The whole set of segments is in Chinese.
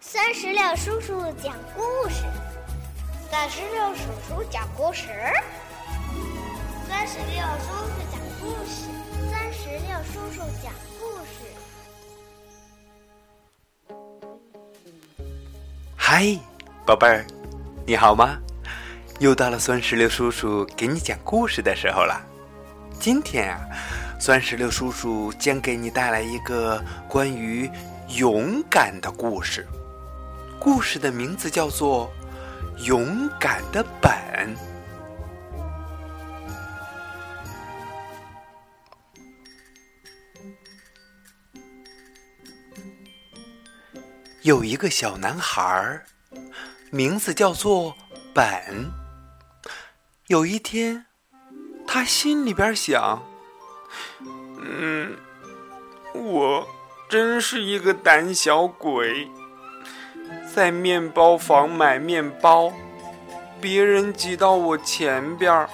三十六叔叔讲故事，三十六叔叔讲故事，三十六叔叔讲故事，三十六叔叔讲故事。嗨，宝贝儿，你好吗？又到了酸石榴叔叔给你讲故事的时候了。今天啊，酸石榴叔叔将给你带来一个关于勇敢的故事。故事的名字叫做《勇敢的本》。有一个小男孩，名字叫做本。有一天，他心里边想：“嗯，我真是一个胆小鬼。”在面包房买面包，别人挤到我前边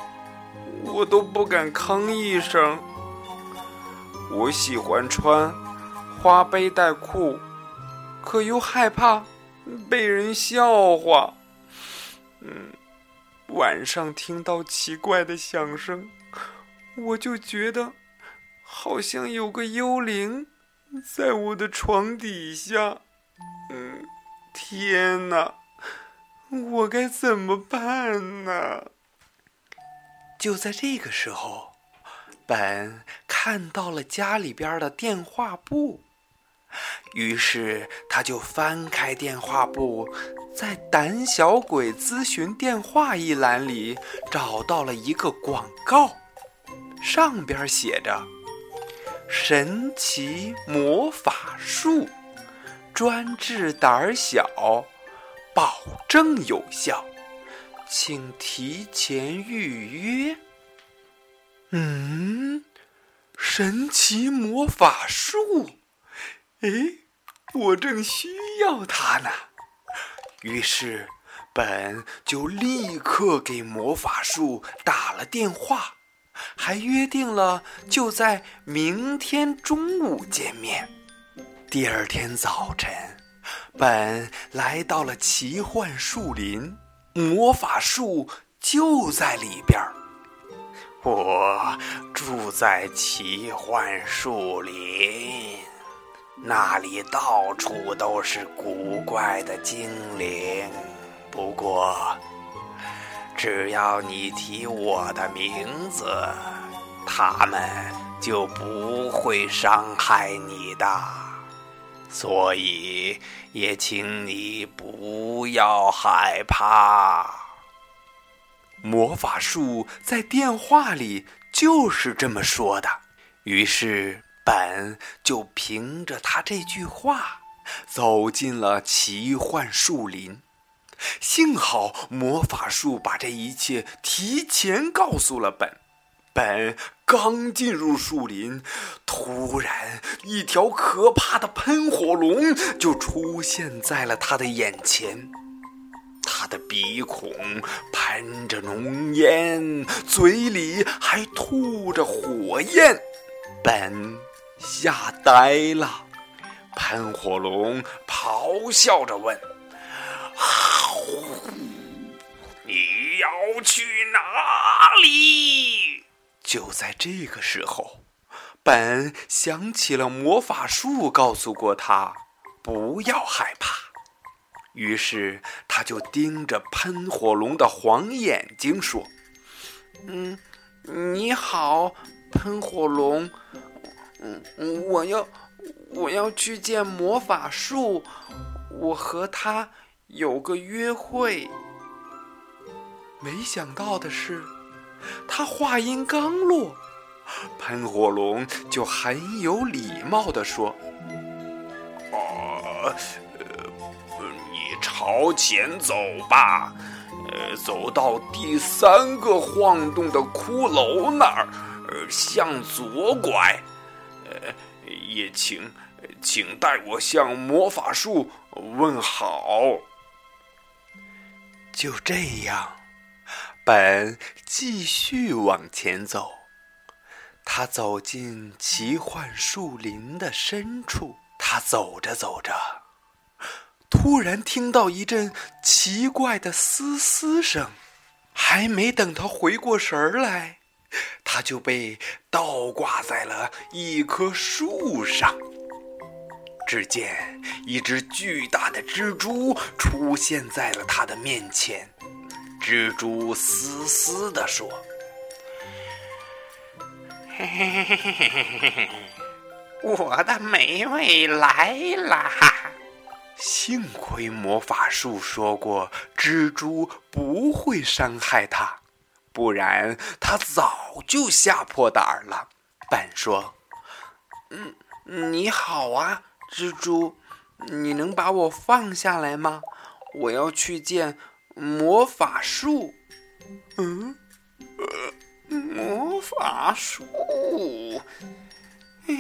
我都不敢吭一声。我喜欢穿花背带裤，可又害怕被人笑话。嗯，晚上听到奇怪的响声，我就觉得好像有个幽灵在我的床底下。嗯。天哪，我该怎么办呢？就在这个时候，本看到了家里边的电话簿，于是他就翻开电话簿，在“胆小鬼咨询电话”一栏里找到了一个广告，上边写着“神奇魔法”。专治胆小，保证有效，请提前预约。嗯，神奇魔法术，哎，我正需要它呢。于是，本就立刻给魔法术打了电话，还约定了就在明天中午见面。第二天早晨，本来到了奇幻树林，魔法树就在里边儿。我住在奇幻树林，那里到处都是古怪的精灵。不过，只要你提我的名字，他们就不会伤害你的。所以，也请你不要害怕。魔法术在电话里就是这么说的。于是，本就凭着他这句话，走进了奇幻树林。幸好魔法术把这一切提前告诉了本。本刚进入树林，突然一条可怕的喷火龙就出现在了他的眼前。他的鼻孔喷着浓烟，嘴里还吐着火焰。本吓呆了。喷火龙咆哮着问：“你要去哪里？”就在这个时候，本想起了魔法术告诉过他不要害怕，于是他就盯着喷火龙的黄眼睛说：“嗯，你好，喷火龙，嗯，我要我要去见魔法术，我和他有个约会。”没想到的是。他话音刚落，喷火龙就很有礼貌地说：“呃，你朝前走吧，呃，走到第三个晃动的骷髅那儿，呃，向左拐，呃，也请，请代我向魔法术问好。”就这样。本继续往前走，他走进奇幻树林的深处。他走着走着，突然听到一阵奇怪的嘶嘶声，还没等他回过神儿来，他就被倒挂在了一棵树上。只见一只巨大的蜘蛛出现在了他的面前，蜘蛛嘶嘶地说：“嘿嘿嘿嘿嘿嘿嘿嘿，我的美味来啦！”幸亏魔法树说过蜘蛛不会伤害他，不然他早就吓破胆儿了。本说：“嗯，你好啊。”蜘蛛，你能把我放下来吗？我要去见魔法树。嗯，呃，魔法树。唉，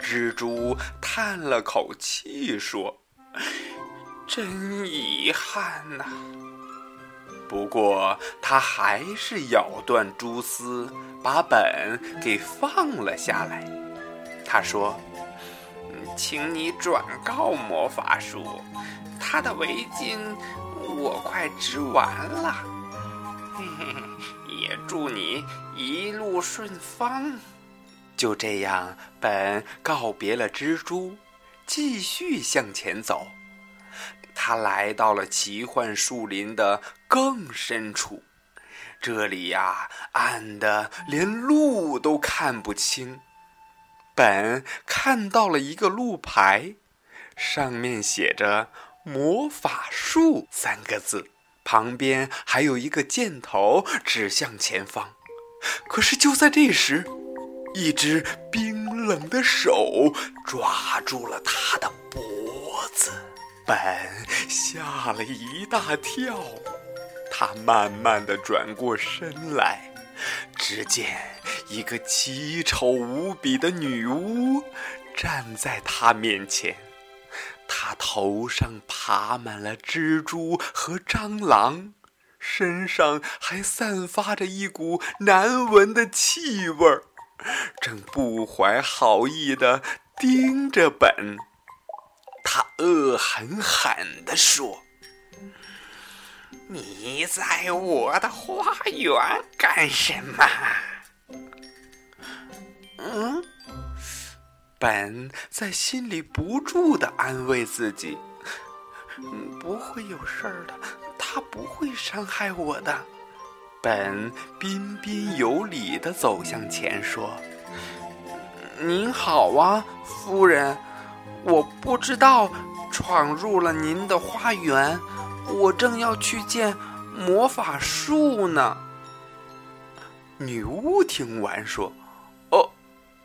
蜘蛛叹了口气说：“真遗憾呐。”不过他还是咬断蛛丝，把本给放了下来。他说。请你转告魔法树，他的围巾我快织完了。嘿嘿，也祝你一路顺风。就这样，本告别了蜘蛛，继续向前走。他来到了奇幻树林的更深处，这里呀，暗的连路都看不清。本看到了一个路牌，上面写着“魔法术”三个字，旁边还有一个箭头指向前方。可是就在这时，一只冰冷的手抓住了他的脖子，本吓了一大跳。他慢慢的转过身来。只见一个奇丑无比的女巫站在他面前，头上爬满了蜘蛛和蟑螂，身上还散发着一股难闻的气味儿，正不怀好意地盯着本。他恶狠狠地说。你在我的花园干什么？嗯，本在心里不住的安慰自己：“不会有事儿的，他不会伤害我的。”本彬彬有礼的走向前说：“您好啊，夫人，我不知道闯入了您的花园。”我正要去见魔法树呢。女巫听完说：“哦，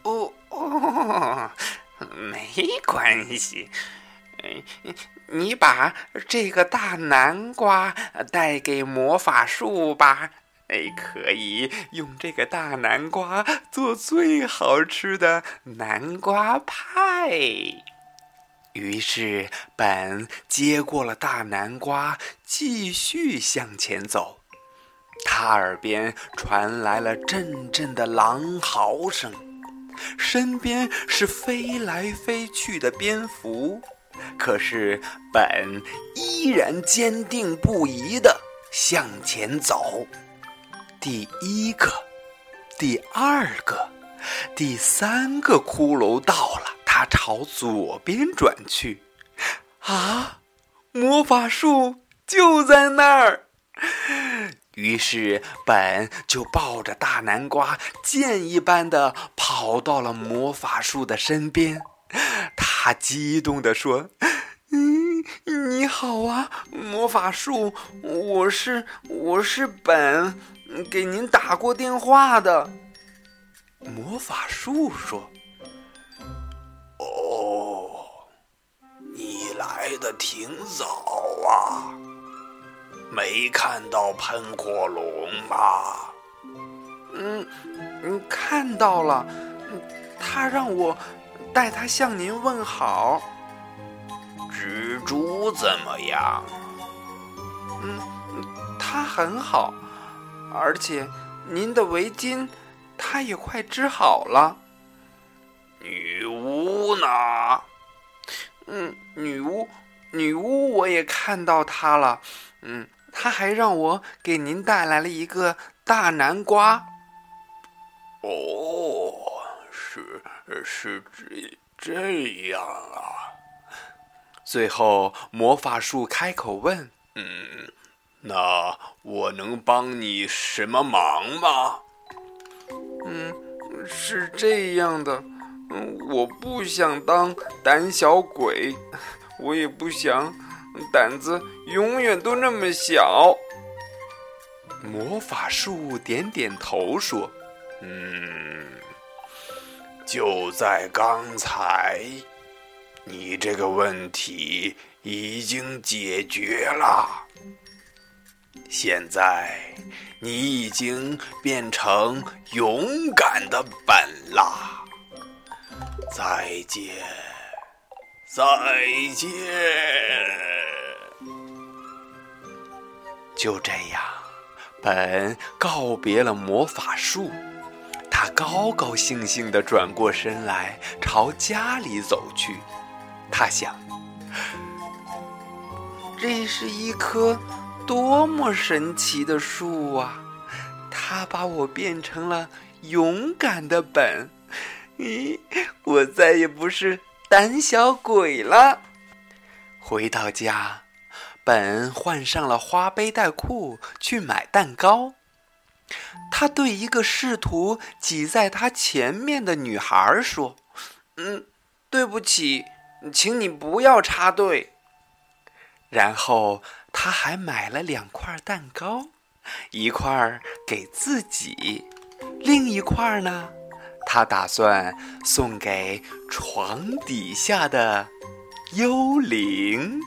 哦哦，没关系。你把这个大南瓜带给魔法树吧。哎，可以用这个大南瓜做最好吃的南瓜派。”于是，本接过了大南瓜，继续向前走。他耳边传来了阵阵的狼嚎声，身边是飞来飞去的蝙蝠。可是，本依然坚定不移地向前走。第一个，第二个，第三个骷髅到了。他朝左边转去，啊，魔法树就在那儿。于是本就抱着大南瓜，箭一般的跑到了魔法树的身边。他激动地说：“嗯，你好啊，魔法树，我是我是本，给您打过电话的。”魔法树说。哦，你来的挺早啊，没看到喷火龙吗？嗯，嗯，看到了，他让我代他向您问好。蜘蛛怎么样？嗯，他很好，而且您的围巾他也快织好了。女巫呢？嗯，女巫，女巫，我也看到她了。嗯，他还让我给您带来了一个大南瓜。哦，是是这这样啊。最后，魔法树开口问：“嗯，那我能帮你什么忙吗？”嗯，是这样的。嗯，我不想当胆小鬼，我也不想胆子永远都那么小。魔法树点点头说：“嗯，就在刚才，你这个问题已经解决了。现在你已经变成勇敢的本了。”再见，再见。就这样，本告别了魔法树，他高高兴兴地转过身来，朝家里走去。他想，这是一棵多么神奇的树啊！它把我变成了勇敢的本。咦，我再也不是胆小鬼了。回到家，本换上了花背带裤去买蛋糕。他对一个试图挤在他前面的女孩说：“嗯，对不起，请你不要插队。”然后他还买了两块蛋糕，一块给自己，另一块呢？他打算送给床底下的幽灵。